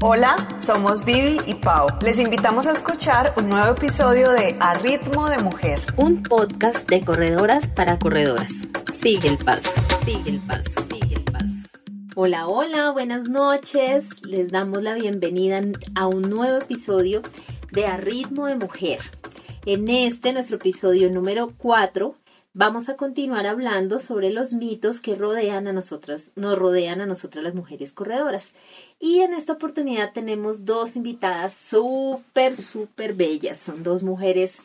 Hola, somos Vivi y Pau. Les invitamos a escuchar un nuevo episodio de A Ritmo de Mujer. Un podcast de corredoras para corredoras. Sigue el paso, sigue el paso, sigue el paso. Hola, hola, buenas noches. Les damos la bienvenida a un nuevo episodio de A Ritmo de Mujer. En este, nuestro episodio número 4, vamos a continuar hablando sobre los mitos que rodean a nosotras, nos rodean a nosotras las mujeres corredoras. Y en esta oportunidad tenemos dos invitadas súper, súper bellas. Son dos mujeres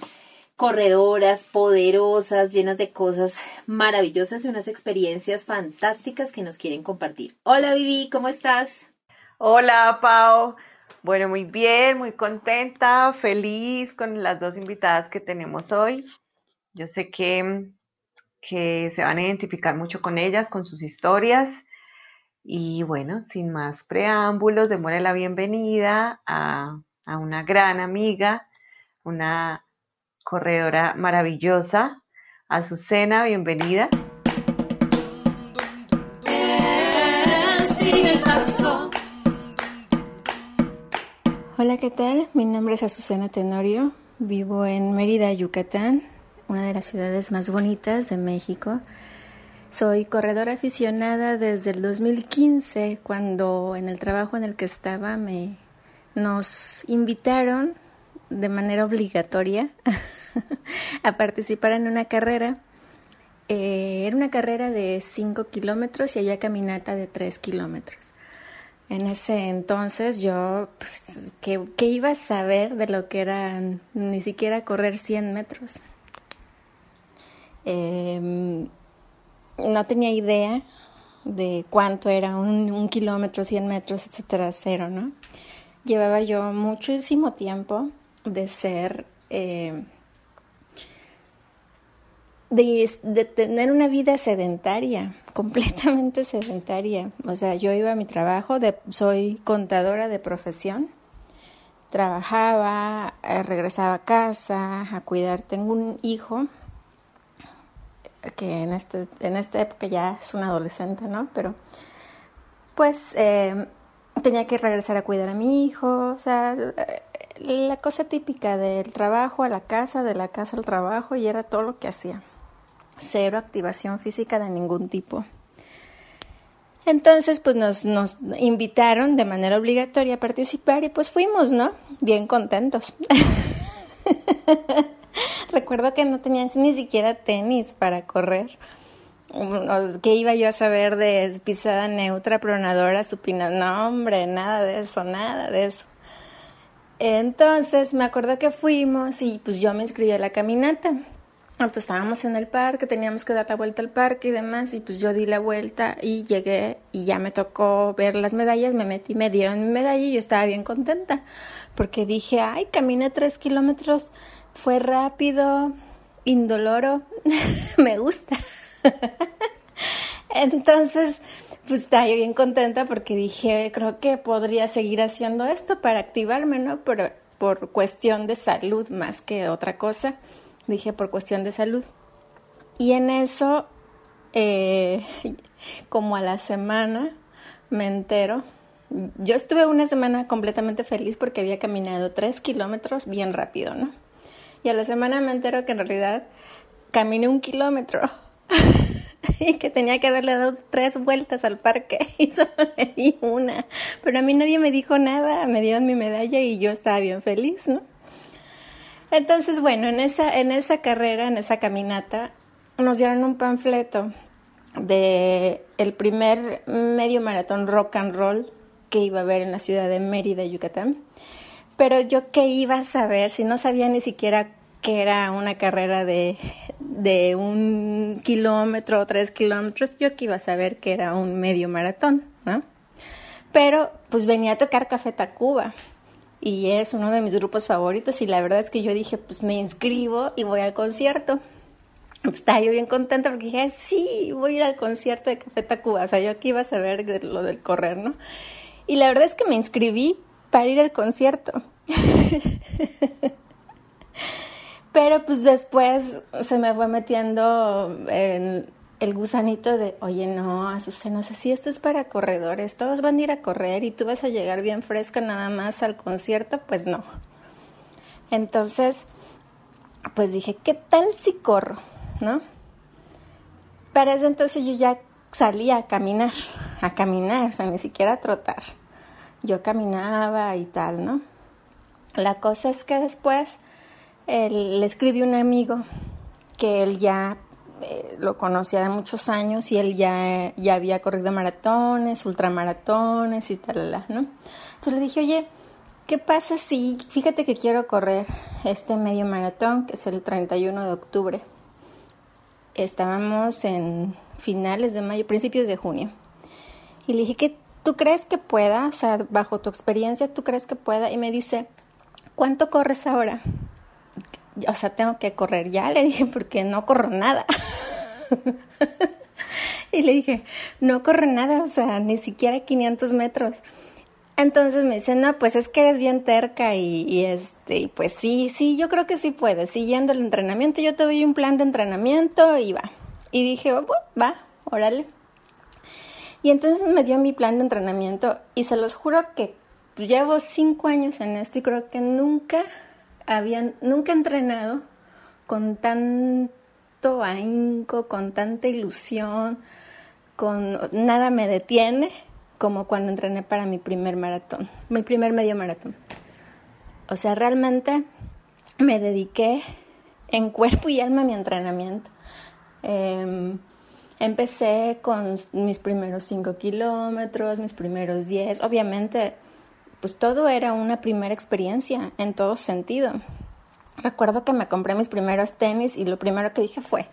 corredoras, poderosas, llenas de cosas maravillosas y unas experiencias fantásticas que nos quieren compartir. Hola Vivi, ¿cómo estás? Hola Pau. Bueno, muy bien, muy contenta, feliz con las dos invitadas que tenemos hoy. Yo sé que que se van a identificar mucho con ellas, con sus historias. Y bueno, sin más preámbulos, démosle la bienvenida a, una gran amiga, una corredora maravillosa, Azucena, bienvenida. Hola, ¿qué tal? Mi nombre es Azucena Tenorio, vivo en Mérida, Yucatán, una de las ciudades más bonitas de México. Soy corredora aficionada desde el 2015, cuando en el trabajo en el que estaba me nos invitaron de manera obligatoria a participar en una carrera. Eh, era una carrera de 5 kilómetros y había caminata de 3 kilómetros. En ese entonces yo, pues, ¿qué, iba a saber de lo que era ni siquiera correr 100 metros? Em, no tenía idea de cuánto era un, kilómetro, 100 metros, etcétera, cero, ¿no? Llevaba yo muchísimo tiempo de ser, em, de, tener una vida sedentaria, completamente sedentaria. O sea, yo iba a mi trabajo, de, soy contadora de profesión, trabajaba, eh, regresaba a casa a cuidar, tengo un hijo que en, este, en esta época ya es un adolescente, ¿no? Pero pues eh, tenía que regresar a cuidar a mi hijo, o sea, la cosa típica del trabajo a la casa, de la casa al trabajo, y era todo lo que hacía. Cero activación física de ningún tipo. Entonces, pues nos, nos invitaron de manera obligatoria a participar y pues fuimos, ¿no? Bien contentos. Recuerdo que no tenía ni siquiera tenis para correr. ¿Qué iba yo a saber de pisada neutra, pronadora, supina? No, hombre, nada de eso, nada de eso. Entonces me acuerdo que fuimos y pues yo me inscribí a la caminata. Entonces estábamos en el parque, teníamos que dar la vuelta al parque y demás, y pues yo di la vuelta y llegué y ya me tocó ver las medallas, me metí, me dieron mi medalla y yo estaba bien contenta, porque dije, ay, caminé tres kilómetros fue rápido, indoloro, me gusta. Entonces, pues estaba yo bien contenta porque dije, creo que podría seguir haciendo esto para activarme, ¿no? Por, por cuestión de salud más que otra cosa. Dije, por cuestión de salud. Y en eso, eh, como a la semana, me entero. Yo estuve una semana completamente feliz porque había caminado tres kilómetros bien rápido, ¿no? Y a la semana me entero que en realidad caminé un kilómetro y que tenía que haberle dado tres vueltas al parque y solo le di una. Pero a mí nadie me dijo nada, me dieron mi medalla y yo estaba bien feliz, ¿no? Entonces, bueno, en esa, en esa carrera, en esa caminata, nos dieron un panfleto de el primer medio maratón rock and roll que iba a haber en la ciudad de Mérida, Yucatán. Pero yo qué iba a saber si no sabía ni siquiera que era una carrera de, de un kilómetro o tres kilómetros, yo que iba a saber que era un medio maratón, ¿no? Pero pues venía a tocar Café Tacuba y es uno de mis grupos favoritos y la verdad es que yo dije, pues me inscribo y voy al concierto. Estaba yo bien contenta porque dije, sí, voy a ir al concierto de Café Tacuba, o sea, yo aquí iba a saber de lo del correr, ¿no? Y la verdad es que me inscribí para ir al concierto. Pero pues después se me fue metiendo en, el gusanito de, oye, no, Azucena, no sé si esto es para corredores, todos van a ir a correr y tú vas a llegar bien fresca nada más al concierto, pues no. Entonces, pues dije, ¿qué tal si corro? ¿No? Para eso entonces yo ya salía a caminar, a caminar, o sea, ni siquiera a trotar. Yo caminaba y tal, ¿no? La cosa es que después le escribí un amigo que él ya eh, lo conocía de muchos años y él ya, ya había corrido maratones, ultramaratones y tal, ¿no? Entonces le dije, oye, ¿qué pasa si, fíjate que quiero correr este medio maratón, que es el 31 de octubre? Estábamos en finales de mayo, principios de junio. Y le dije, ¿qué, ¿tú crees que pueda? O sea, bajo tu experiencia, ¿tú crees que pueda? Y me dice, ¿cuánto corres ahora? o sea, tengo que correr ya, le dije, porque no corro nada. y le dije, no corro nada, o sea, ni siquiera 500 metros. Entonces me dice, no, pues es que eres bien terca y, este, y pues sí, sí, yo creo que sí puedes. Siguiendo el entrenamiento, yo te doy un plan de entrenamiento y va. Y dije, oh, va, órale. Y entonces me dio mi plan de entrenamiento y se los juro que llevo cinco años en esto y creo que nunca habían, nunca entrenado con tanto ahínco, con tanta ilusión, con nada me detiene como cuando entrené para mi primer maratón, mi primer medio maratón. O sea, realmente me dediqué en cuerpo y alma a mi entrenamiento. Em, empecé con mis primeros 5 kilómetros, mis primeros 10. Obviamente pues todo era una primera experiencia en todo sentido. Recuerdo que me compré mis primeros tenis y lo primero que dije fue,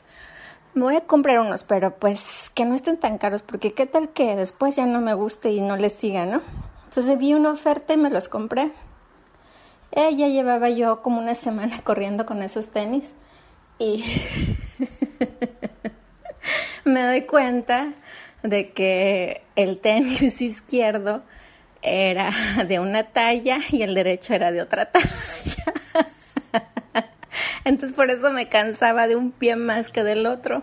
me voy a comprar unos, pero pues que no estén tan caros, porque qué tal que después ya no me guste y no les siga, ¿no? Entonces vi una oferta y me los compré. Eh, ya llevaba yo como una semana corriendo con esos tenis y me doy cuenta de que el tenis izquierdo era de una talla y el derecho era de otra talla. Entonces por eso me cansaba de un pie más que del otro.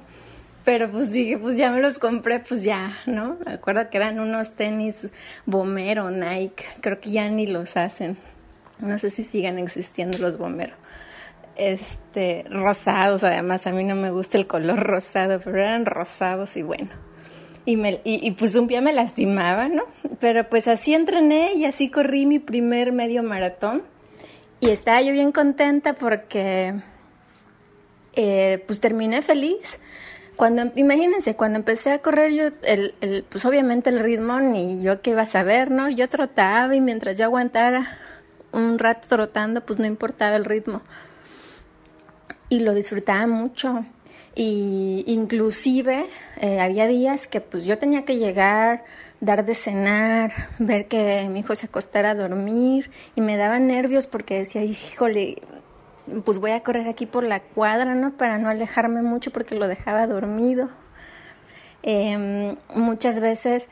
Pero pues dije, pues ya me los compré, pues ya, ¿no? Me acuerdo que eran unos tenis Bomero, Nike, creo que ya ni los hacen. No sé si sigan existiendo los Bomero. Este, rosados, además, a mí no me gusta el color rosado, pero eran rosados y bueno y, me, y, pues un pie me lastimaba, ¿no? Pero pues así entrené y así corrí mi primer medio maratón y estaba yo bien contenta porque eh, pues terminé feliz. Cuando, imagínense, cuando empecé a correr yo, pues obviamente el ritmo ni yo qué iba a saber, ¿no? Yo trotaba y mientras yo aguantara un rato trotando, pues no importaba el ritmo. Y lo disfrutaba mucho y inclusive eh, había días que pues yo tenía que llegar, dar de cenar, ver que mi hijo se acostara a dormir y me daba nervios porque decía, híjole, pues voy a correr aquí por la cuadra, ¿no? Para no alejarme mucho porque lo dejaba dormido. Em, muchas veces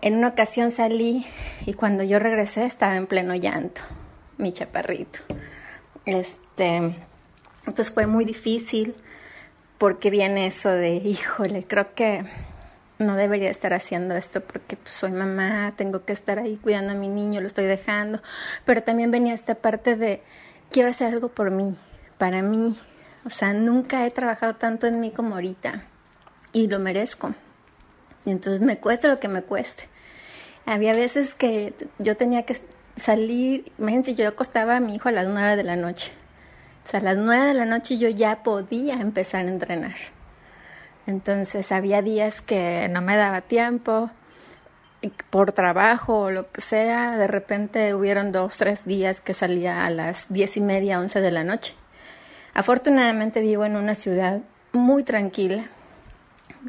en una ocasión salí y cuando yo regresé estaba en pleno llanto, mi chaparrito. Este, entonces fue muy difícil porque viene eso de, híjole, creo que no debería estar haciendo esto porque pues, soy mamá, tengo que estar ahí cuidando a mi niño, lo estoy dejando. Pero también venía esta parte de, quiero hacer algo por mí, para mí. O sea, nunca he trabajado tanto en mí como ahorita y lo merezco. Y entonces me cuesta lo que me cueste. Había veces que yo tenía que salir, imagínense, yo acostaba a mi hijo a las nueve de la noche o sea, a las nueve de la noche yo ya podía empezar a entrenar. Entonces había días que no me daba tiempo, por trabajo o lo que sea, de repente hubieron dos, tres días que salía a las diez y media, once de la noche. Afortunadamente vivo en una ciudad muy tranquila,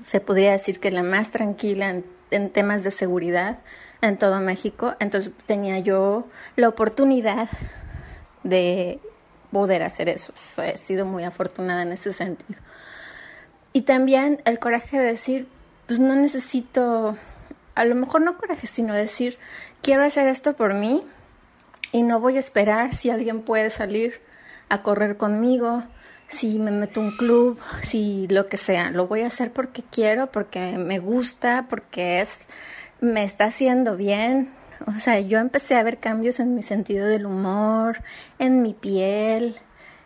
se podría decir que la más tranquila en temas de seguridad en todo México, entonces tenía yo la oportunidad de poder hacer eso. He sido muy afortunada en ese sentido. Y también el coraje de decir, pues no necesito, a lo mejor no coraje, sino decir, quiero hacer esto por mí y no voy a esperar si alguien puede salir a correr conmigo, si me meto un club, si lo que sea, lo voy a hacer porque quiero, porque me gusta, porque es me está haciendo bien. O sea, yo empecé a ver cambios en mi sentido del humor, en mi piel.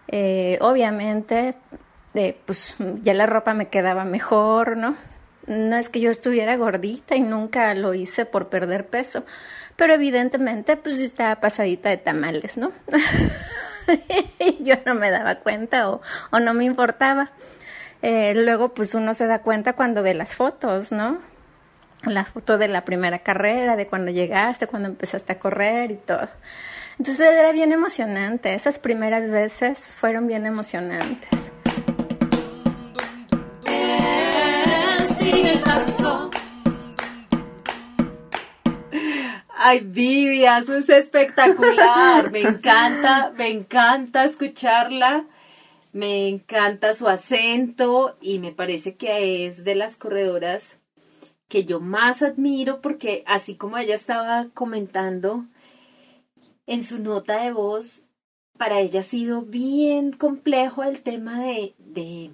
Eh, obviamente, eh, pues ya la ropa me quedaba mejor, ¿no? No es que yo estuviera gordita y nunca lo hice por perder peso, pero evidentemente pues estaba pasadita de tamales, ¿no? yo no me daba cuenta o, o no me importaba. Eh, luego pues uno se da cuenta cuando ve las fotos, ¿no? La foto de la primera carrera, de cuando llegaste, cuando empezaste a correr y todo. Entonces era bien emocionante, esas primeras veces fueron bien emocionantes. Ay, Vivias, eso es espectacular. Me encanta, me encanta escucharla. Me encanta su acento y me parece que es de las corredoras que yo más admiro porque así como ella estaba comentando en su nota de voz, para ella ha sido bien complejo el tema de, de,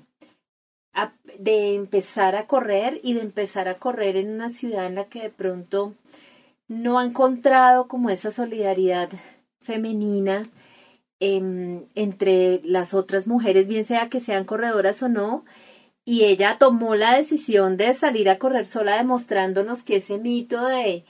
de empezar a correr y de empezar a correr en una ciudad en la que de pronto no ha encontrado como esa solidaridad femenina em, entre las otras mujeres, bien sea que sean corredoras o no, y ella tomó la decisión de salir a correr sola, demostrándonos que ese mito de,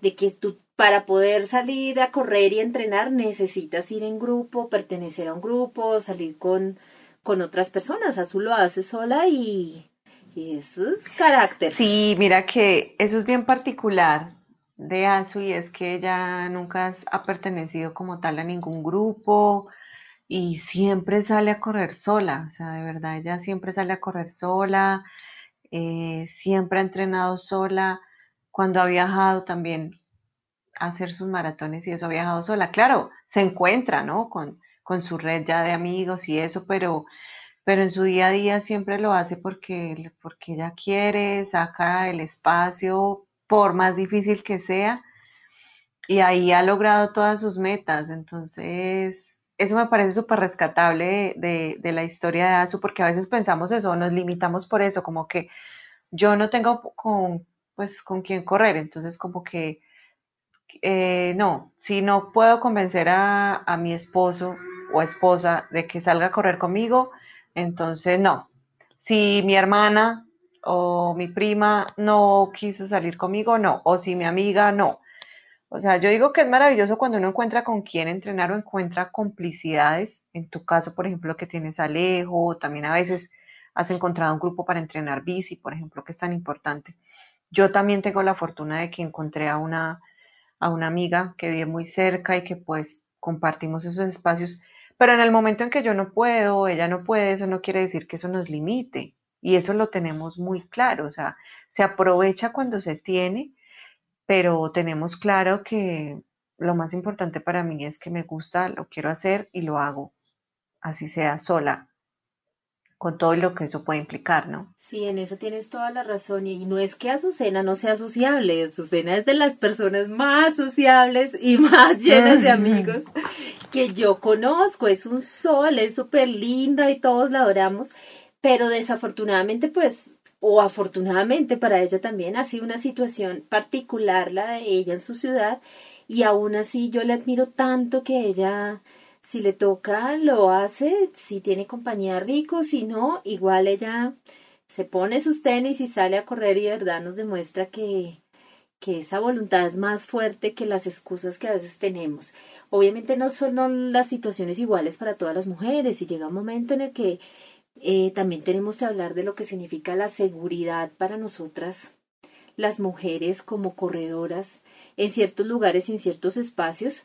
de que tú para poder salir a correr y entrenar necesitas ir en grupo, pertenecer a un grupo, salir con, con otras personas. Azul lo hace sola y, y eso es carácter. Sí, mira que eso es bien particular de Azu y es que ella nunca ha pertenecido como tal a ningún grupo y siempre sale a correr sola, o sea, de verdad, ella siempre sale a correr sola, eh, siempre ha entrenado sola, cuando ha viajado también a hacer sus maratones y eso ha viajado sola. Claro, se encuentra, ¿no? Con, con su red ya de amigos y eso, pero, pero en su día a día siempre lo hace porque, porque ella quiere, saca el espacio por más difícil que sea, y ahí ha logrado todas sus metas. Entonces, eso me parece súper rescatable de, la historia de Asu, porque a veces pensamos eso, nos limitamos por eso, como que yo no tengo con, pues, con quién correr, entonces como que, eh, no, si no puedo convencer a, a mi esposo o esposa de que salga a correr conmigo, entonces no. Si mi hermana o mi prima no quiso salir conmigo, no, o si mi amiga no. O sea, yo digo que es maravilloso cuando uno encuentra con quién entrenar o encuentra complicidades. En tu caso, por ejemplo, que tienes Alejo, también a veces has encontrado un grupo para entrenar bici, por ejemplo, que es tan importante. Yo también tengo la fortuna de que encontré a una, a una amiga que vive muy cerca y que pues compartimos esos espacios. Pero en el momento en que yo no puedo, ella no puede, eso no quiere decir que eso nos limite. Y eso lo tenemos muy claro, o sea, se aprovecha cuando se tiene, pero tenemos claro que lo más importante para mí es que me gusta, lo quiero hacer y lo hago, así sea sola, con todo lo que eso puede implicar, ¿no? Sí, en eso tienes toda la razón. Y no es que Azucena no sea sociable, Azucena es de las personas más sociables y más llenas de amigos que yo conozco. Es un sol, es súper linda y todos la adoramos pero desafortunadamente pues o afortunadamente para ella también ha sido una situación particular la de ella en su ciudad y aún así yo le admiro tanto que ella si le toca lo hace, si tiene compañía rico, si no, igual ella se pone sus tenis y sale a correr y de verdad nos demuestra que, que esa voluntad es más fuerte que las excusas que a veces tenemos. Obviamente no son las situaciones iguales para todas las mujeres y llega un momento en el que eh, también tenemos que hablar de lo que significa la seguridad para nosotras, las mujeres como corredoras, en ciertos lugares y en ciertos espacios,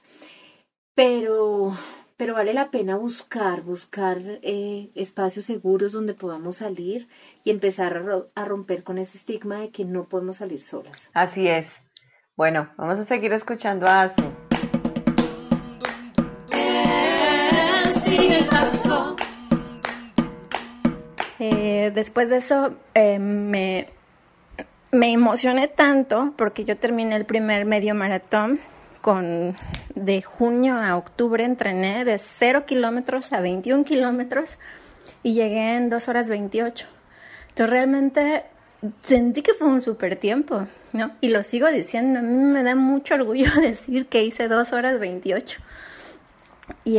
pero, pero vale la pena buscar, buscar eh, espacios seguros donde podamos salir y empezar a, a romper con ese estigma de que no podemos salir solas. Así es. Bueno, vamos a seguir escuchando a Azu. Sigue el paso. Eh, después de eso eh, me, me emocioné tanto porque yo terminé el primer medio maratón con de junio a octubre entrené de 0 kilómetros a 21 kilómetros y llegué en 2 horas 28. Entonces realmente sentí que fue un súper tiempo, ¿no? Y lo sigo diciendo, a mí me da mucho orgullo decir que hice 2 horas 28. Y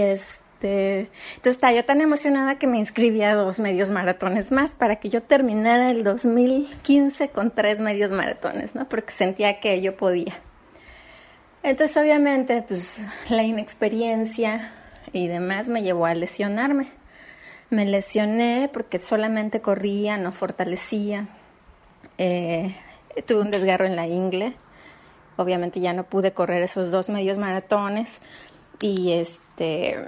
este, entonces estaba yo tan emocionada que me inscribí a dos medios maratones más para que yo terminara el 2015 con tres medios maratones, ¿no? Porque sentía que yo podía. Entonces obviamente pues la inexperiencia y demás me llevó a lesionarme. Me lesioné porque solamente corría, no fortalecía. Eh, tuve un desgarro en la ingle. Obviamente ya no pude correr esos dos medios maratones. Y este,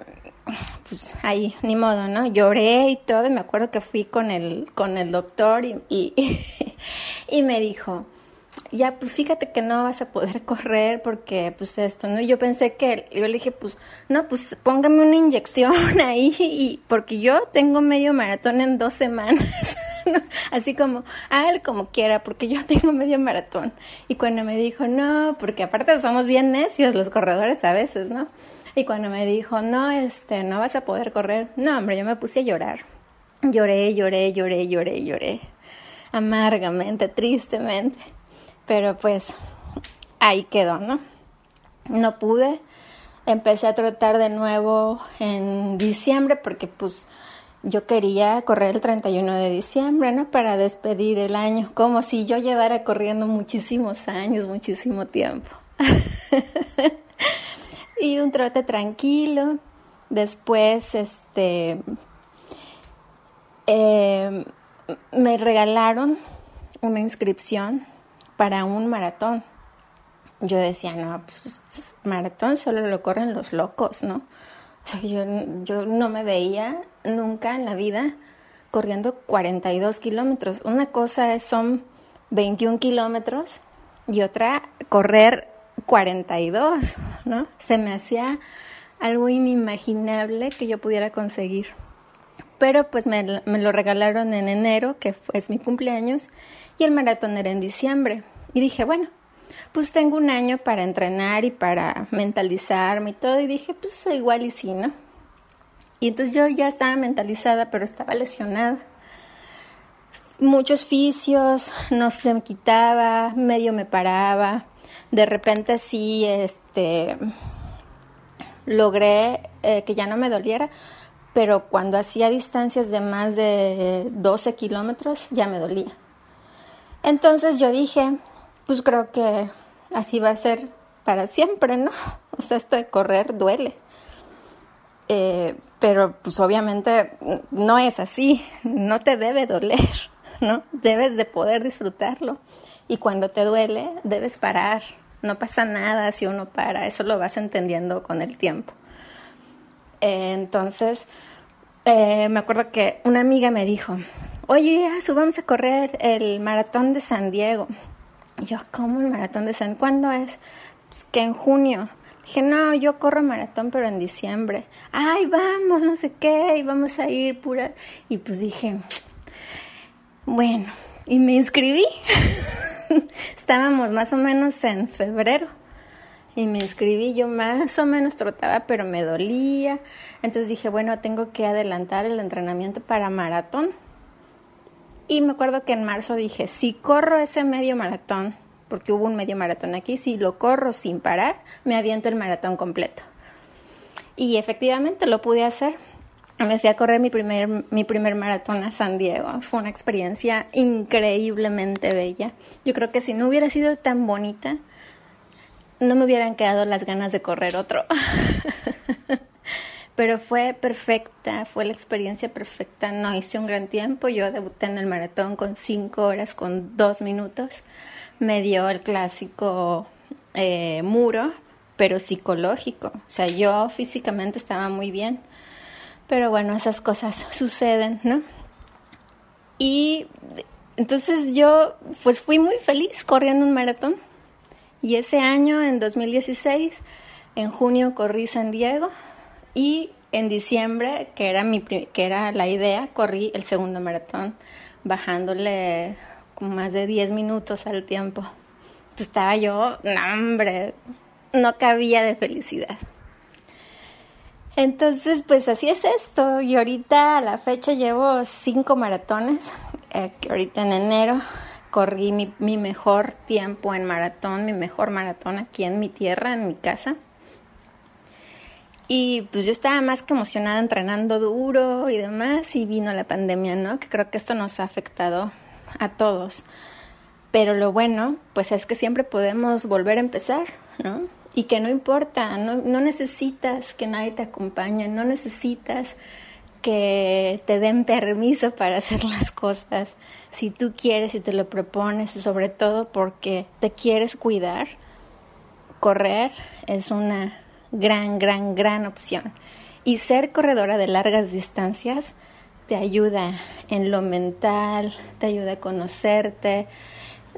pues ahí, ni modo, ¿no? Lloré y todo. Y me acuerdo que fui con el, con el doctor y, y, y me dijo, ya pues fíjate que no vas a poder correr porque pues esto, ¿no? Yo pensé que, yo le dije pues, no, pues póngame una inyección ahí y, porque yo tengo medio maratón en dos semanas, así como, hágale como quiera porque yo tengo medio maratón. Y cuando me dijo, no, porque aparte somos bien necios los corredores a veces, ¿no? Y cuando me dijo, no, este, no vas a poder correr, no, hombre, yo me puse a llorar. Lloré, lloré, lloré, lloré, lloré. Amargamente, tristemente pero pues ahí quedó, ¿no? No pude. Empecé a trotar de nuevo en diciembre porque pues yo quería correr el 31 de diciembre, ¿no? Para despedir el año, como si yo llevara corriendo muchísimos años, muchísimo tiempo. y un trote tranquilo. Después, este, eh, me regalaron una inscripción para un maratón. Yo decía, no, pues maratón solo lo corren los locos, ¿no? O sea, yo, yo no me veía nunca en la vida corriendo 42 kilómetros. Una cosa es, son 21 kilómetros y otra correr 42, ¿no? Se me hacía algo inimaginable que yo pudiera conseguir. Pero pues me, lo regalaron en enero, que es mi cumpleaños, y el maratón era en diciembre. Y dije, bueno, pues tengo un año para entrenar y para mentalizarme y todo. Y dije, pues igual y sí, ¿no? Y entonces yo ya estaba mentalizada, pero estaba lesionada. Muchos fisios, no se me quitaba, medio me paraba. De repente sí, este, logré eh, que ya no me doliera, pero cuando hacía distancias de más de 12 kilómetros ya me dolía. Entonces yo dije, pues creo que así va a ser para siempre, ¿no? O sea, esto de correr duele. Eh, pero pues obviamente no es así, no te debe doler, ¿no? Debes de poder disfrutarlo. Y cuando te duele, debes parar. No pasa nada si uno para, eso lo vas entendiendo con el tiempo. Entonces, eh, me acuerdo que una amiga me dijo, oye, subamos a correr el maratón de San Diego. Y yo, ¿cómo el maratón de San? ¿Cuándo es? Pues que en junio. Dije, no, yo corro maratón, pero en diciembre. Ay, vamos, no sé qué, y vamos a ir pura. Y pues dije, bueno, y me inscribí. Estábamos más o menos en febrero. Y me inscribí, yo más o menos trotaba, pero me dolía. Entonces dije, bueno, tengo que adelantar el entrenamiento para maratón. Y me acuerdo que en marzo dije, si corro ese medio maratón, porque hubo un medio maratón aquí, si lo corro sin parar, me aviento el maratón completo. Y efectivamente lo pude hacer. Me fui a correr mi primer, mi primer maratón a San Diego. Fue una experiencia increíblemente bella. Yo creo que si no hubiera sido tan bonita, no me hubieran quedado las ganas de correr otro. pero fue perfecta, fue la experiencia perfecta. No hice un gran tiempo, yo debuté en el maratón con cinco horas con dos minutos. Me dio el clásico eh, muro, pero psicológico. O sea, yo físicamente estaba muy bien, pero bueno, esas cosas suceden, ¿no? Y entonces yo pues fui muy feliz corriendo un maratón. Y ese año, en 2016, en junio corrí San Diego, y en diciembre, que era, mi, que era la idea, corrí el segundo maratón, bajándole más de 10 minutos al tiempo. estaba yo, no, hombre, no cabía de felicidad. Entonces, pues así es esto. Y ahorita a la fecha llevo cinco maratones. Eh, ahorita en enero corrí mi, mi mejor tiempo en maratón, mi mejor maratón aquí en mi tierra, en mi casa. Y pues yo estaba más que emocionada entrenando duro y demás y vino la pandemia, ¿no? Que creo que esto nos ha afectado a todos. Pero lo bueno, pues es que siempre podemos volver a empezar, ¿no? Y que no importa, no, no necesitas que nadie te acompañe, no necesitas que te den permiso para hacer las cosas. Si tú quieres y te lo propones, y sobre todo porque te quieres cuidar, correr es una gran, gran, gran opción. Y ser corredora de largas distancias te ayuda en lo mental, te ayuda a conocerte,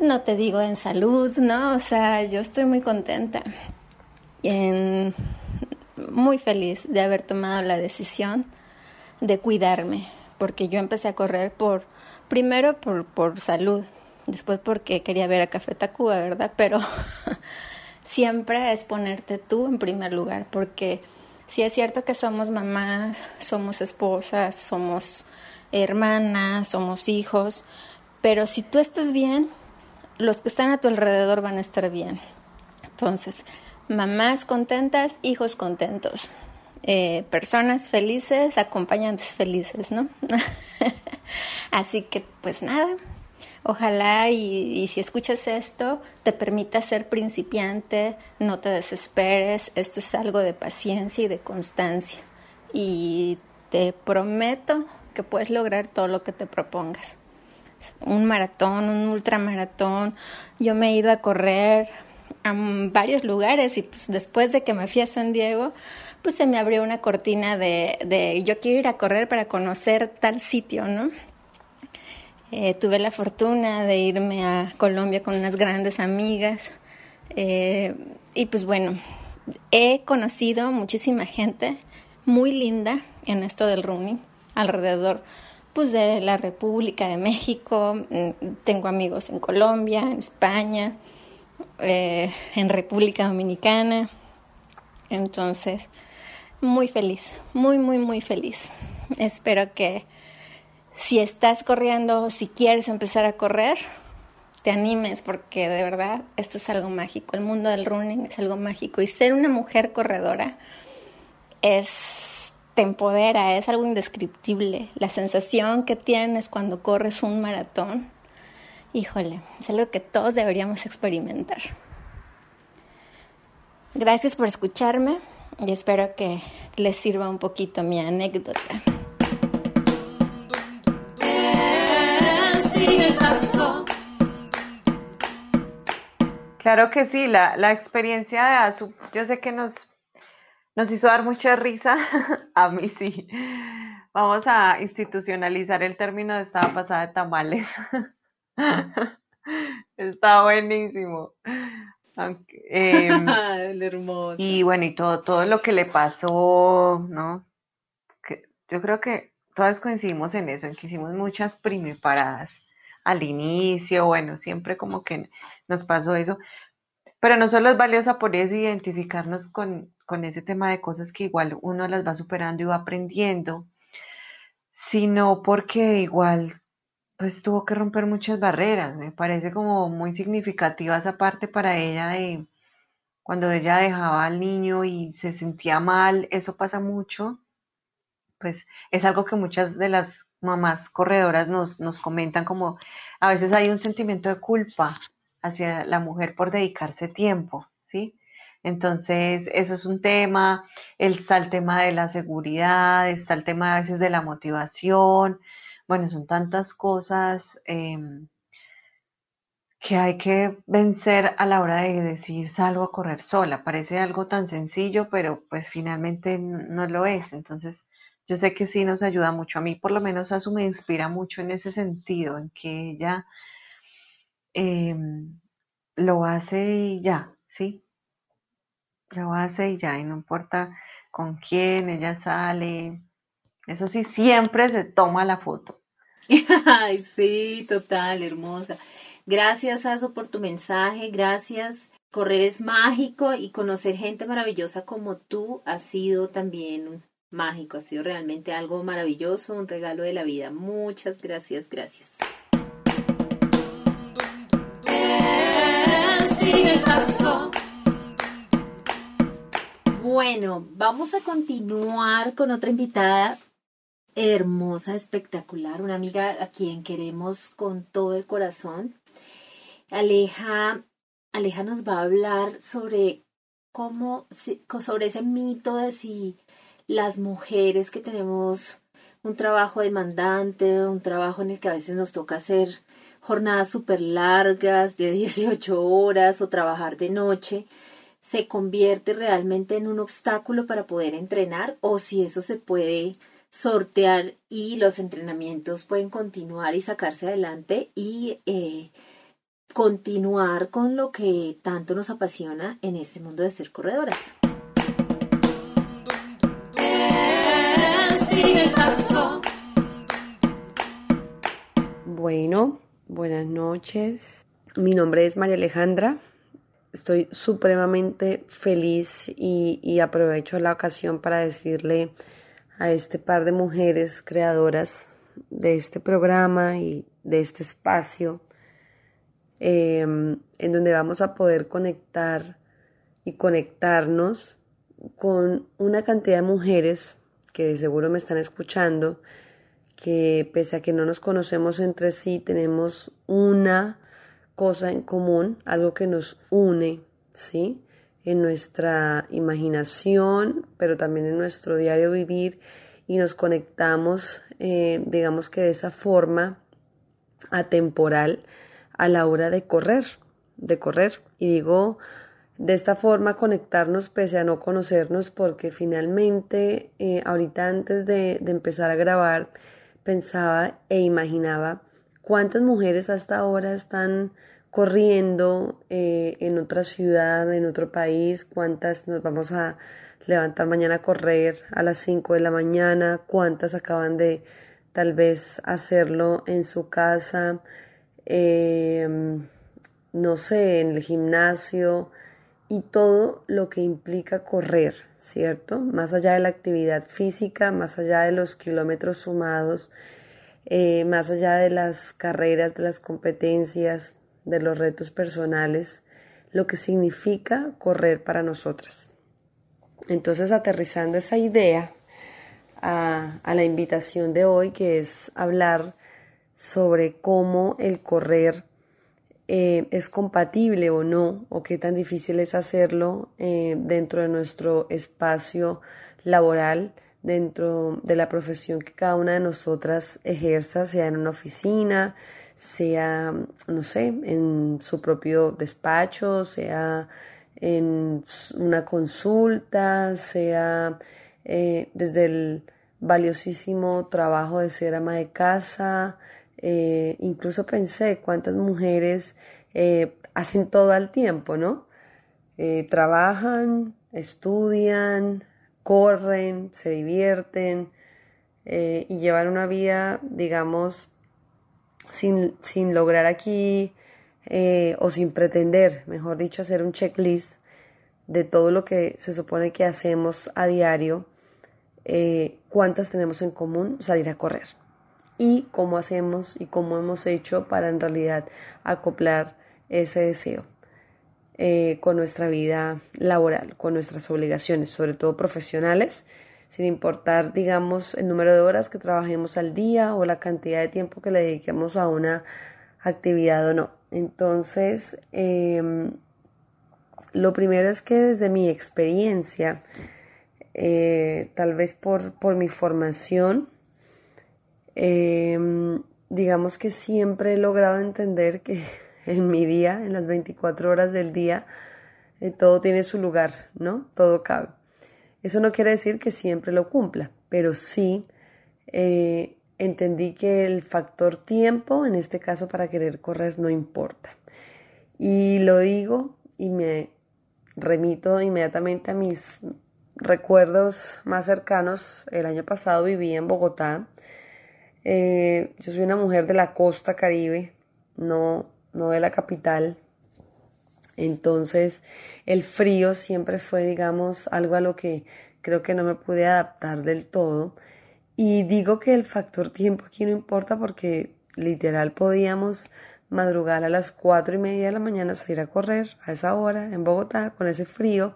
no te digo en salud, ¿no? O sea, yo estoy muy contenta, muy feliz de haber tomado la decisión de cuidarme, porque yo empecé a correr por, primero por, por salud, después porque quería ver a Café Tacuba, ¿verdad? Pero siempre es ponerte tú en primer lugar, porque si es cierto que somos mamás, somos esposas, somos hermanas, somos hijos, pero si tú estás bien, los que están a tu alrededor van a estar bien. Entonces, mamás contentas, hijos contentos, eh, personas felices, acompañantes felices, ¿no? Así que, pues nada, Ojalá y, si escuchas esto te permita ser principiante, no te desesperes, esto es algo de paciencia y de constancia. Y te prometo que puedes lograr todo lo que te propongas. Un maratón, un ultramaratón. Yo me he ido a correr a varios lugares y pues después de que me fui a San Diego, pues se me abrió una cortina de, de yo quiero ir a correr para conocer tal sitio, ¿no? Eh, tuve la fortuna de irme a Colombia con unas grandes amigas eh, y pues bueno, he conocido muchísima gente muy linda en esto del running alrededor pues de la República de México, mm, tengo amigos en Colombia, en España, eh, en República Dominicana, entonces muy feliz, muy muy muy feliz. Espero que si estás corriendo si quieres empezar a correr, te animes porque de verdad esto es algo mágico. El mundo del running es algo mágico y ser una mujer corredora es te empodera, es algo indescriptible. La sensación que tienes cuando corres un maratón, híjole, es algo que todos deberíamos experimentar. Gracias por escucharme y espero que les sirva un poquito mi anécdota. Claro que sí, la, la experiencia de ASU, yo sé que nos, nos hizo dar mucha risa, a mí sí. Vamos a institucionalizar el término de estaba pasada de tamales. Está buenísimo. Em, hermoso. Y bueno, y todo, todo lo que le pasó, ¿no? Que yo creo que todas coincidimos en eso, en que hicimos muchas primiparadas al inicio, bueno, siempre como que nos pasó eso, pero no solo es valiosa por eso identificarnos con, con ese tema de cosas que igual uno las va superando y va aprendiendo, sino porque igual pues tuvo que romper muchas barreras, me parece como muy significativa esa parte para ella de cuando ella dejaba al niño y se sentía mal, eso pasa mucho, pues es algo que muchas de las mamás corredoras nos, nos comentan como a veces hay un sentimiento de culpa hacia la mujer por dedicarse tiempo, ¿sí? Entonces, eso es un tema, está el tema de la seguridad, está el tema a veces de la motivación, bueno, son tantas cosas em, que hay que vencer a la hora de decir salgo a correr sola. Parece algo tan sencillo, pero pues finalmente no lo es. Entonces, yo sé que sí nos ayuda mucho. A mí, por lo menos, Asu me inspira mucho en ese sentido, en que ella em, lo hace y ya, ¿sí? Lo hace y ya, y no importa con quién ella sale. Eso sí, siempre se toma la foto. Ay, sí, total, hermosa. Gracias, Aso, por tu mensaje. Gracias. Correr es mágico y conocer gente maravillosa como tú ha sido también mágico, ha sido realmente algo maravilloso, un regalo de la vida. Muchas gracias, gracias. Bueno, vamos a continuar con otra invitada hermosa, espectacular, una amiga a quien queremos con todo el corazón. Aleja, Aleja nos va a hablar sobre cómo, sobre ese mito de si las mujeres que tenemos un trabajo demandante, un trabajo en el que a veces nos toca hacer jornadas súper largas de 18 horas o trabajar de noche, se convierte realmente en un obstáculo para poder entrenar o si eso se puede sortear y los entrenamientos pueden continuar y sacarse adelante y eh, continuar con lo que tanto nos apasiona en este mundo de ser corredoras. Bueno, buenas noches. Mi nombre es María Alejandra. Estoy supremamente feliz y, aprovecho la ocasión para decirle a este par de mujeres creadoras de este programa y de este espacio, em, en donde vamos a poder conectar y conectarnos con una cantidad de mujeres que de seguro me están escuchando, que pese a que no nos conocemos entre sí, tenemos una cosa en común, algo que nos une, ¿sí? En nuestra imaginación, pero también en nuestro diario vivir y nos conectamos, eh, digamos que de esa forma atemporal a la hora de correr, de correr. Y digo de esta forma conectarnos pese a no conocernos porque finalmente eh, ahorita antes de, de empezar a grabar pensaba e imaginaba cuántas mujeres hasta ahora están corriendo eh, en otra ciudad, en otro país, cuántas nos vamos a levantar mañana a correr a las 5 de la mañana, cuántas acaban de tal vez hacerlo en su casa, em, no sé, en el gimnasio y todo lo que implica correr, ¿cierto? Más allá de la actividad física, más allá de los kilómetros sumados, eh, más allá de las carreras, de las competencias, de los retos personales, lo que significa correr para nosotras. Entonces, aterrizando esa idea a, la invitación de hoy, que es hablar sobre cómo el correr eh, es compatible o no, o qué tan difícil es hacerlo eh, dentro de nuestro espacio laboral, dentro de la profesión que cada una de nosotras ejerza, sea en una oficina, sea, no sé, en su propio despacho, sea en una consulta, sea eh, desde el valiosísimo trabajo de ser ama de casa. Eh, incluso pensé cuántas mujeres eh, hacen todo al tiempo, ¿no? trabajan, estudian, corren, se divierten y llevan una vida, digamos, sin, sin lograr aquí eh, o sin pretender, mejor dicho, hacer un checklist de todo lo que se supone que hacemos a diario, eh, cuántas tenemos en común salir a correr. Y cómo hacemos y cómo hemos hecho para en realidad acoplar ese deseo eh, con nuestra vida laboral, con nuestras obligaciones, sobre todo profesionales sin importar, digamos, el número de horas que trabajemos al día o la cantidad de tiempo que le dediquemos a una actividad o no. Entonces, em, lo primero es que desde mi experiencia, eh, tal vez por, por mi formación, em, digamos que siempre he logrado entender que en mi día, en las 24 horas del día, eh, todo tiene su lugar, ¿no? Todo cabe. Eso no quiere decir que siempre lo cumpla, pero sí eh, entendí que el factor tiempo, en este caso para querer correr, no importa. Y lo digo y me remito inmediatamente a mis recuerdos más cercanos. El año pasado viví en Bogotá. Eh, yo soy una mujer de la costa caribe, no, no de la capital. Entonces, el frío siempre fue, digamos, algo a lo que creo que no me pude adaptar del todo. Y digo que el factor tiempo aquí no importa porque literal podíamos madrugar a las cuatro y media de la mañana, salir a correr a esa hora en Bogotá con ese frío.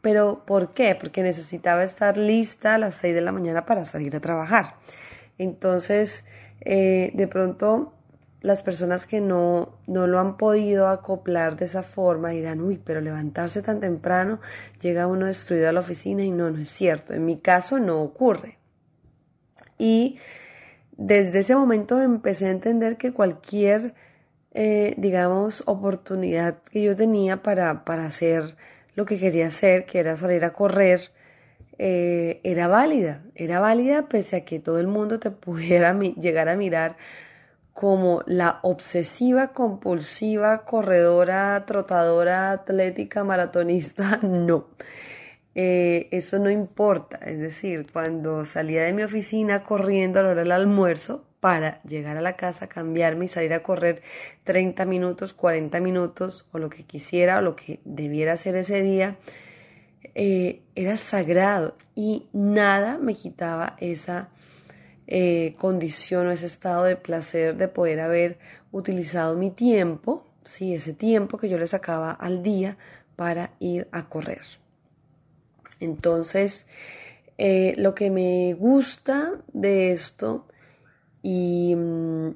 Pero ¿por qué? Porque necesitaba estar lista a las seis de la mañana para salir a trabajar. Entonces, eh, de pronto las personas que no, no lo han podido acoplar de esa forma dirán, uy, pero levantarse tan temprano, llega uno destruido a la oficina y no, no es cierto. En mi caso no ocurre. Y desde ese momento empecé a entender que cualquier, eh, digamos, oportunidad que yo tenía para, para hacer lo que quería hacer, que era salir a correr, eh, era válida. Era válida pese a que todo el mundo te pudiera llegar a mirar como la obsesiva, compulsiva, corredora, trotadora, atlética, maratonista, no. Eh, eso no importa. Es decir, cuando salía de mi oficina corriendo a la hora del almuerzo para llegar a la casa, cambiarme y salir a correr 30 minutos, 40 minutos o lo que quisiera o lo que debiera hacer ese día, eh, era sagrado y nada me quitaba esa eh, condición o ese estado de placer de poder haber utilizado mi tiempo, sí, ese tiempo que yo le sacaba al día para ir a correr. Entonces, eh, lo que me gusta de esto y, mm,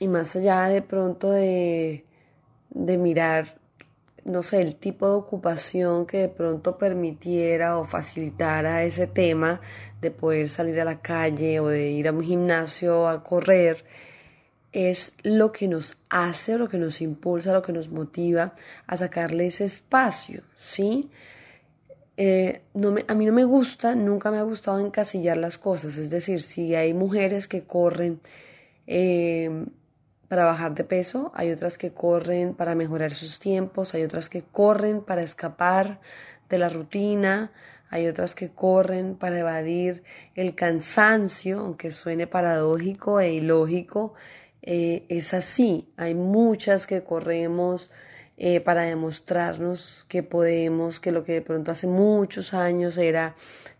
y más allá de pronto de, de mirar no sé, el tipo de ocupación que de pronto permitiera o facilitara ese tema de poder salir a la calle o de ir a un gimnasio a correr, es lo que nos hace, lo que nos impulsa, lo que nos motiva a sacarle ese espacio, ¿sí? Eh, no me, a mí no me gusta, nunca me ha gustado encasillar las cosas, es decir, si hay mujeres que corren eh, para bajar de peso, hay otras que corren para mejorar sus tiempos, hay otras que corren para escapar de la rutina, hay otras que corren para evadir el cansancio, aunque suene paradójico e ilógico, eh, es así. Hay muchas que corremos eh, para demostrarnos que podemos, que lo que de pronto hace muchos años era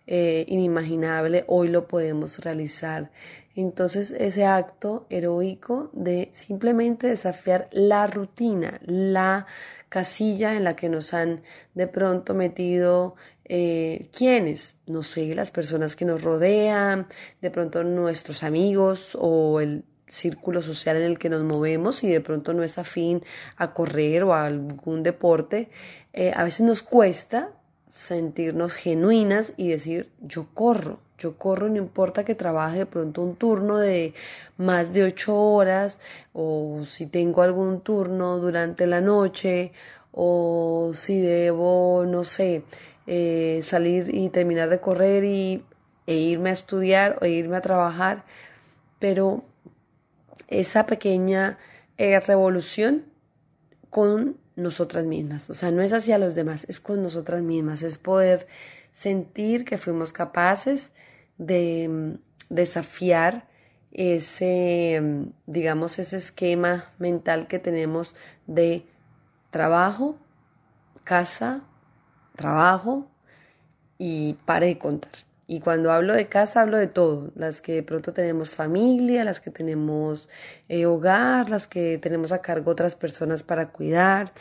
eh, inimaginable, hoy lo podemos realizar. Entonces ese acto heroico de simplemente desafiar la rutina, la casilla en la que nos han de pronto metido eh, quiénes, no sé, las personas que nos rodean, de pronto nuestros amigos o el círculo social en el que nos movemos y de pronto no es afín a correr o a algún deporte, eh, a veces nos cuesta sentirnos genuinas y decir yo corro, yo corro, no importa que trabaje de pronto un turno de más de ocho horas o si tengo algún turno durante la noche o si debo, no sé, eh, salir y terminar de correr y, e irme a estudiar o irme a trabajar, pero esa pequeña eh, revolución con nosotras mismas, o sea, no es hacia los demás, es con nosotras mismas, es poder sentir que fuimos capaces de mm, desafiar ese, mm, digamos, ese esquema mental que tenemos de trabajo, casa, trabajo y pare de contar. Y cuando hablo de casa, hablo de todo. Las que de pronto tenemos familia, las que tenemos eh, hogar, las que tenemos a cargo otras personas para cuidar,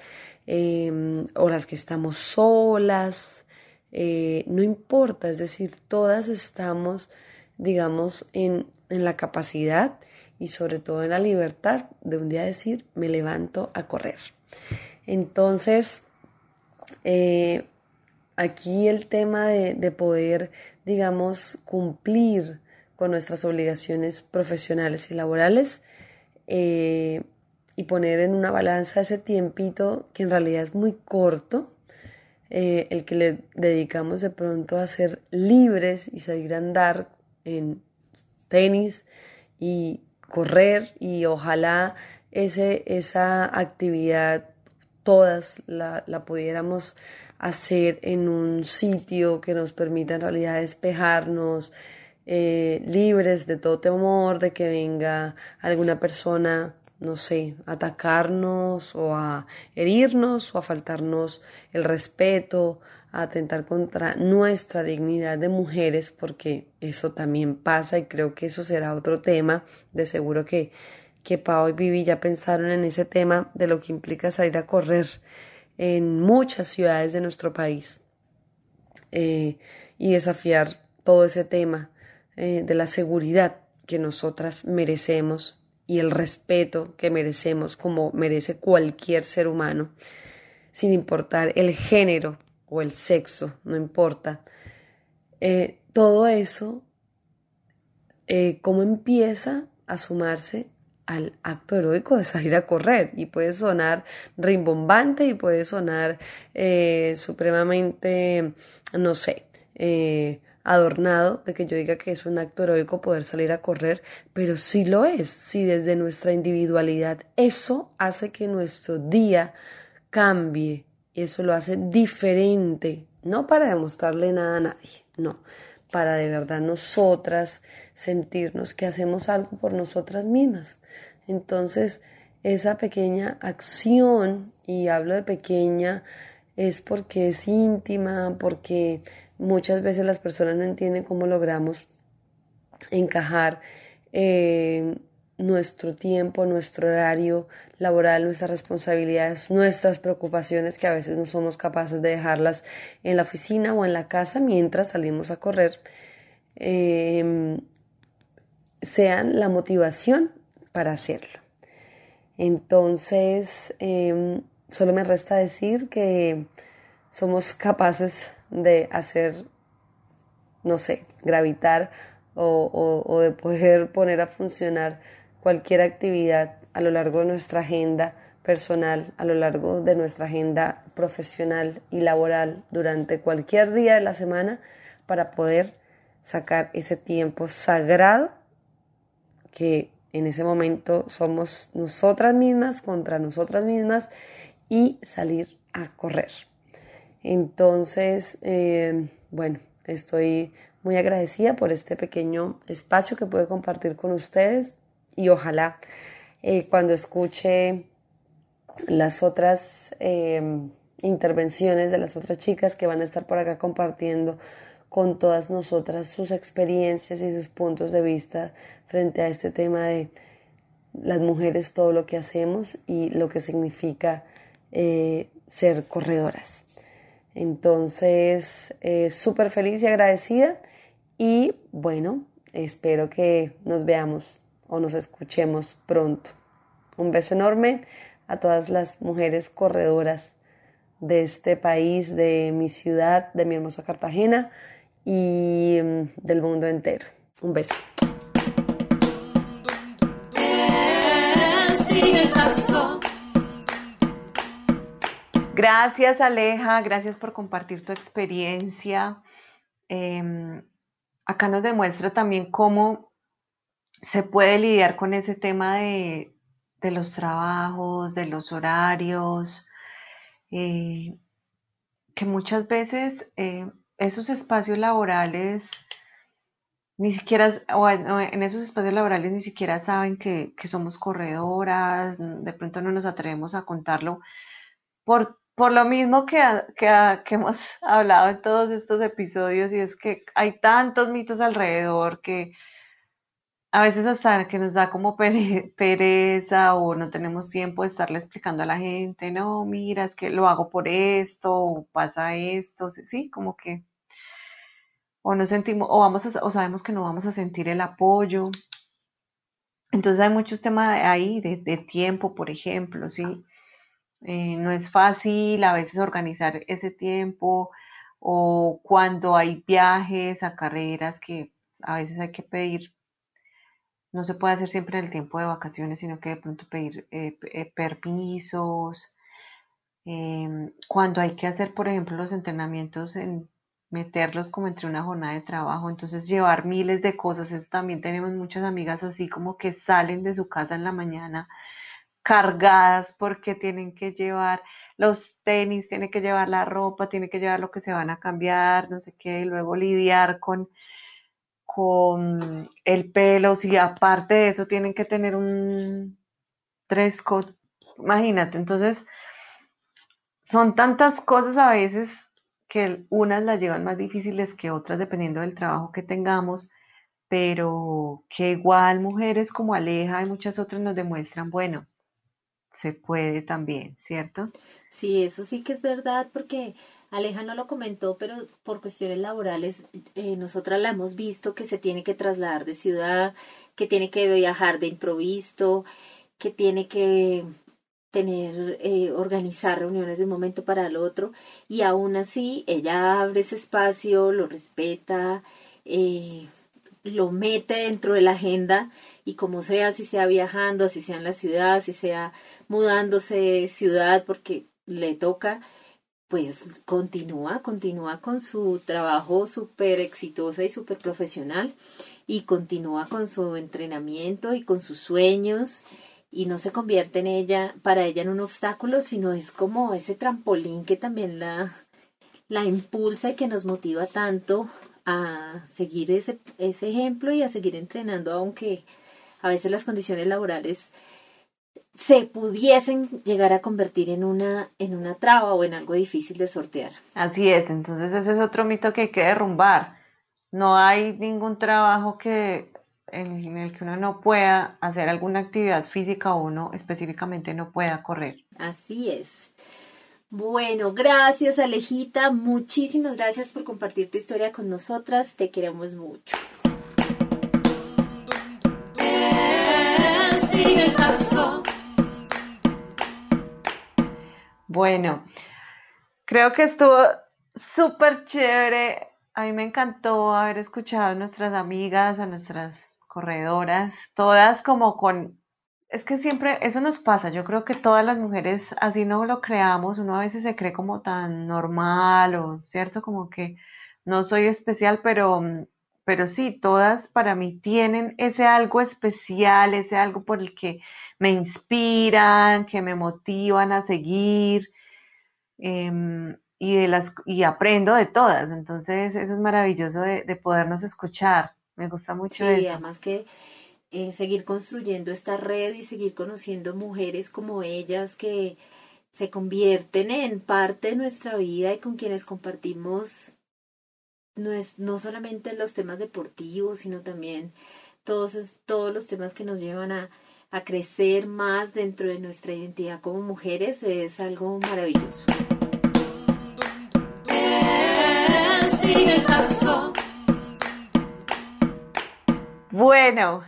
em, o las que estamos solas, eh, no importa, es decir, todas estamos, digamos, en, en la capacidad y sobre todo en la libertad de un día decir, me levanto a correr. Entonces, eh, aquí el tema de, poder, digamos, cumplir con nuestras obligaciones profesionales y laborales eh, y poner en una balanza ese tiempito que en realidad es muy corto, eh, el que le dedicamos de pronto a ser libres y salir a andar en tenis y correr y ojalá ese, esa actividad todas la, pudiéramos hacer en un sitio que nos permita en realidad despejarnos, eh, libres de todo temor de que venga alguna persona no sé, atacarnos o a herirnos o a faltarnos el respeto, a atentar contra nuestra dignidad de mujeres, porque eso también pasa y creo que eso será otro tema. De seguro que, que Pau y Vivi ya pensaron en ese tema de lo que implica salir a correr en muchas ciudades de nuestro país eh, y desafiar todo ese tema eh, de la seguridad que nosotras merecemos y el respeto que merecemos como merece cualquier ser humano, sin importar el género o el sexo, no importa. Eh, todo eso, cómo empieza a sumarse al acto heroico de salir a correr. Y puede sonar rimbombante y puede sonar eh, supremamente, no sé, adornado de que yo diga que es un acto heroico poder salir a correr, pero sí lo es, si desde nuestra individualidad eso hace que nuestro día cambie, y eso lo hace diferente, no para demostrarle nada a nadie, no, para de verdad nosotras sentirnos que hacemos algo por nosotras mismas. Entonces, esa pequeña acción, y hablo de pequeña, es porque es íntima, porque Muchas veces las personas no entienden cómo logramos encajar eh, nuestro tiempo, nuestro horario laboral, nuestras responsabilidades, nuestras preocupaciones que a veces no somos capaces de dejarlas en la oficina o en la casa mientras salimos a correr, em, sean la motivación para hacerlo. Entonces, em, solo me resta decir que somos capaces de hacer, no sé, gravitar o, de poder poner a funcionar cualquier actividad a lo largo de nuestra agenda personal, a lo largo de nuestra agenda profesional y laboral durante cualquier día de la semana para poder sacar ese tiempo sagrado que en ese momento somos nosotras mismas contra nosotras mismas y salir a correr. Entonces, eh, bueno, estoy muy agradecida por este pequeño espacio que puedo compartir con ustedes y ojalá eh, cuando escuche las otras eh, intervenciones de las otras chicas que van a estar por acá compartiendo con todas nosotras sus experiencias y sus puntos de vista frente a este tema de las mujeres, todo lo que hacemos y lo que significa ser corredoras. Entonces, eh, súper feliz y agradecida y bueno, espero que nos veamos o nos escuchemos pronto. Un beso enorme a todas las mujeres corredoras de este país, de mi ciudad, de mi hermosa Cartagena y mm, del mundo entero. Un beso. Gracias Aleja, gracias por compartir tu experiencia. Em, acá nos demuestra también cómo se puede lidiar con ese tema de, los trabajos, de los horarios, eh, que muchas veces eh, esos espacios laborales ni siquiera, o en esos espacios laborales ni siquiera saben que, que somos corredoras, de pronto no nos atrevemos a contarlo. Por por lo mismo que, que, hemos hablado en todos estos episodios, y es que hay tantos mitos alrededor que a veces hasta que nos da como pereza o no tenemos tiempo de estarle explicando a la gente, no, mira, es que lo hago por esto, o pasa esto, sí, como que o no sentimos, o vamos o sabemos que no vamos a sentir el apoyo. Entonces hay muchos temas ahí de, de tiempo, por ejemplo, sí. Eh, no es fácil a veces organizar ese tiempo o cuando hay viajes a carreras que a veces hay que pedir, no se puede hacer siempre en el tiempo de vacaciones, sino que de pronto pedir eh, eh, permisos. Em, cuando hay que hacer, por ejemplo, los entrenamientos en meterlos como entre una jornada de trabajo, entonces llevar miles de cosas, eso también tenemos muchas amigas así como que salen de su casa en la mañana cargadas porque tienen que llevar los tenis, tienen que llevar la ropa, tienen que llevar lo que se van a cambiar, no sé qué, y luego lidiar con, con el pelo, si aparte de eso tienen que tener un, tres coaches, imagínate, entonces son tantas cosas a veces que unas las llevan más difíciles que otras dependiendo del trabajo que tengamos, pero que igual mujeres como Aleja y muchas otras nos demuestran, bueno, se puede también, ¿cierto? Sí, eso sí que es verdad porque Aleja no lo comentó, pero por cuestiones laborales eh, nosotras la hemos visto que se tiene que trasladar de ciudad, que tiene que viajar de improviso, que tiene que tener, eh, organizar reuniones de un momento para el otro. Y aún así ella abre ese espacio, lo respeta, eh, lo mete dentro de la agenda. Y como sea, si sea viajando, si sea en la ciudad, si sea mudándose ciudad porque le toca, pues continúa, continúa con su trabajo súper exitosa y súper profesional y continúa con su entrenamiento y con sus sueños y no se convierte en ella, para ella en un obstáculo, sino es como ese trampolín que también la, la impulsa y que nos motiva tanto a seguir ese, ese ejemplo y a seguir entrenando, aunque a veces las condiciones laborales se pudiesen llegar a convertir en una, en una traba o en algo difícil de sortear. Así es, entonces ese es otro mito que hay que derrumbar. No hay ningún trabajo que en el que uno no pueda hacer alguna actividad física o uno específicamente no pueda correr. Así es. Bueno, gracias Alejita, muchísimas gracias por compartir tu historia con nosotras, te queremos mucho. Bueno, creo que estuvo súper chévere. A mí me encantó haber escuchado a nuestras amigas, a nuestras corredoras, todas como con... Es que siempre eso nos pasa, yo creo que todas las mujeres, así no lo creamos, uno a veces se cree como tan normal o, ¿cierto? Como que no soy especial, pero, pero sí, todas para mí tienen ese algo especial, ese algo por el que me inspiran, que me motivan a seguir. Em, y, de las, y aprendo de todas. Entonces, eso es maravilloso de, de podernos escuchar. Me gusta mucho sí, además que eh, seguir construyendo esta red y seguir conociendo mujeres como ellas que se convierten en parte de nuestra vida y con quienes compartimos no, es, no solamente los temas deportivos, sino también todos, todos los temas que nos llevan a, a crecer más dentro de nuestra identidad como mujeres, es algo maravilloso. Bueno,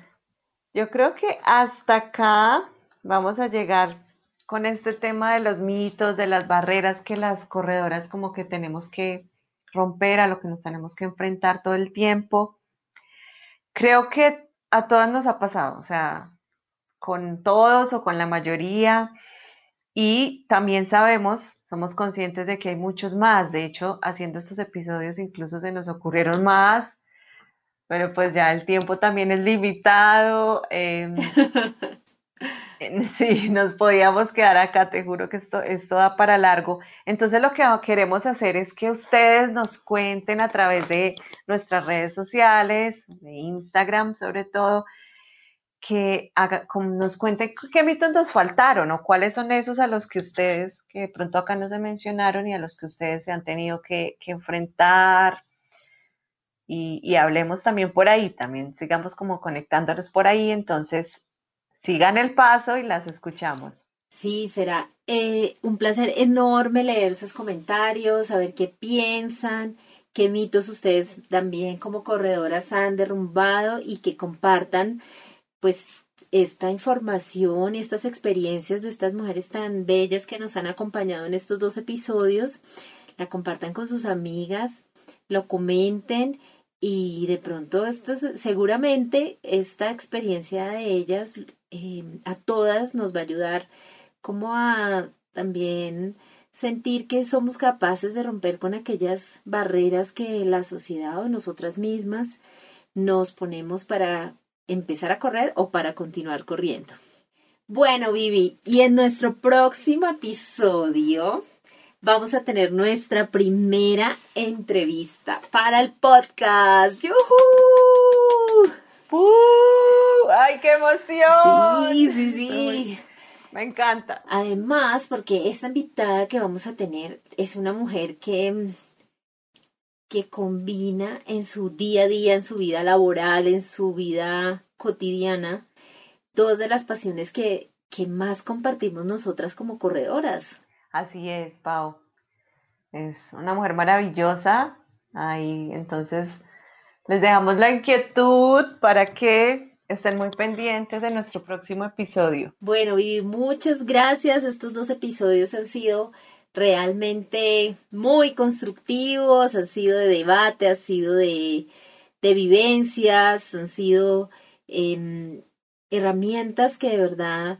yo creo que hasta acá vamos a llegar con este tema de los mitos, de las barreras que las corredoras como que tenemos que romper, a lo que nos tenemos que enfrentar todo el tiempo. Creo que a todas nos ha pasado, o sea, con todos o con la mayoría. Y también sabemos, somos conscientes de que hay muchos más. De hecho, haciendo estos episodios incluso se nos ocurrieron más pero pues ya el tiempo también es limitado. Em, sí, nos podíamos quedar acá, te juro que esto, esto da para largo. Entonces lo que queremos hacer es que ustedes nos cuenten a través de nuestras redes sociales, de Instagram sobre todo, que haga, nos cuenten qué mitos nos faltaron o cuáles son esos a los que ustedes, que de pronto acá no se mencionaron y a los que ustedes se han tenido que, que enfrentar y, hablemos también por ahí, también sigamos como conectándonos por ahí, entonces sigan el paso y las escuchamos. Sí, será eh, un placer enorme leer sus comentarios, saber qué piensan, qué mitos ustedes también como corredoras han derrumbado y que compartan pues esta información y estas experiencias de estas mujeres tan bellas que nos han acompañado en estos dos episodios, la compartan con sus amigas, lo comenten y de pronto, seguramente esta experiencia de ellas eh, a todas nos va a ayudar como a también sentir que somos capaces de romper con aquellas barreras que la sociedad o nosotras mismas nos ponemos para empezar a correr o para continuar corriendo. Bueno, Vivi, y en nuestro próximo episodio vamos a tener nuestra primera entrevista para el podcast. ¡Yuhu! ¡Uh! ¡Ay, qué emoción! Sí, sí, sí. Me encanta. Además, porque esta invitada que vamos a tener es una mujer que, que combina en su día a día, en su vida laboral, en su vida cotidiana, dos de las pasiones que, que más compartimos nosotras como corredoras. Así es, Pau. Es una mujer maravillosa. Ahí, entonces, les dejamos la inquietud para que estén muy pendientes de nuestro próximo episodio. Bueno, y muchas gracias. Estos dos episodios han sido realmente muy constructivos, han sido de debate, han sido de, de vivencias, han sido em, herramientas que de verdad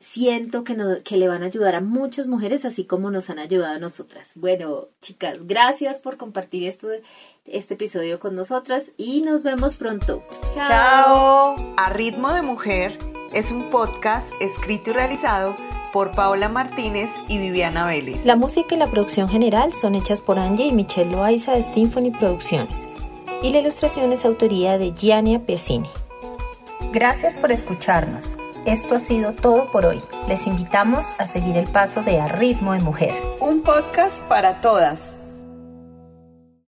siento que, que le van a ayudar a muchas mujeres, así como nos han ayudado a nosotras. Bueno, chicas, gracias por compartir esto, este episodio con nosotras y nos vemos pronto. Chao. A Ritmo de Mujer es un podcast escrito y realizado por Paola Martínez y Viviana Vélez. La música y la producción general son hechas por Angie y Michelle Loaiza de Symphony Producciones y la ilustración es autoría de Giannia Piacini. Gracias por escucharnos. Esto ha sido todo por hoy. Les invitamos a seguir el paso de A Ritmo de Mujer. Un podcast para todas.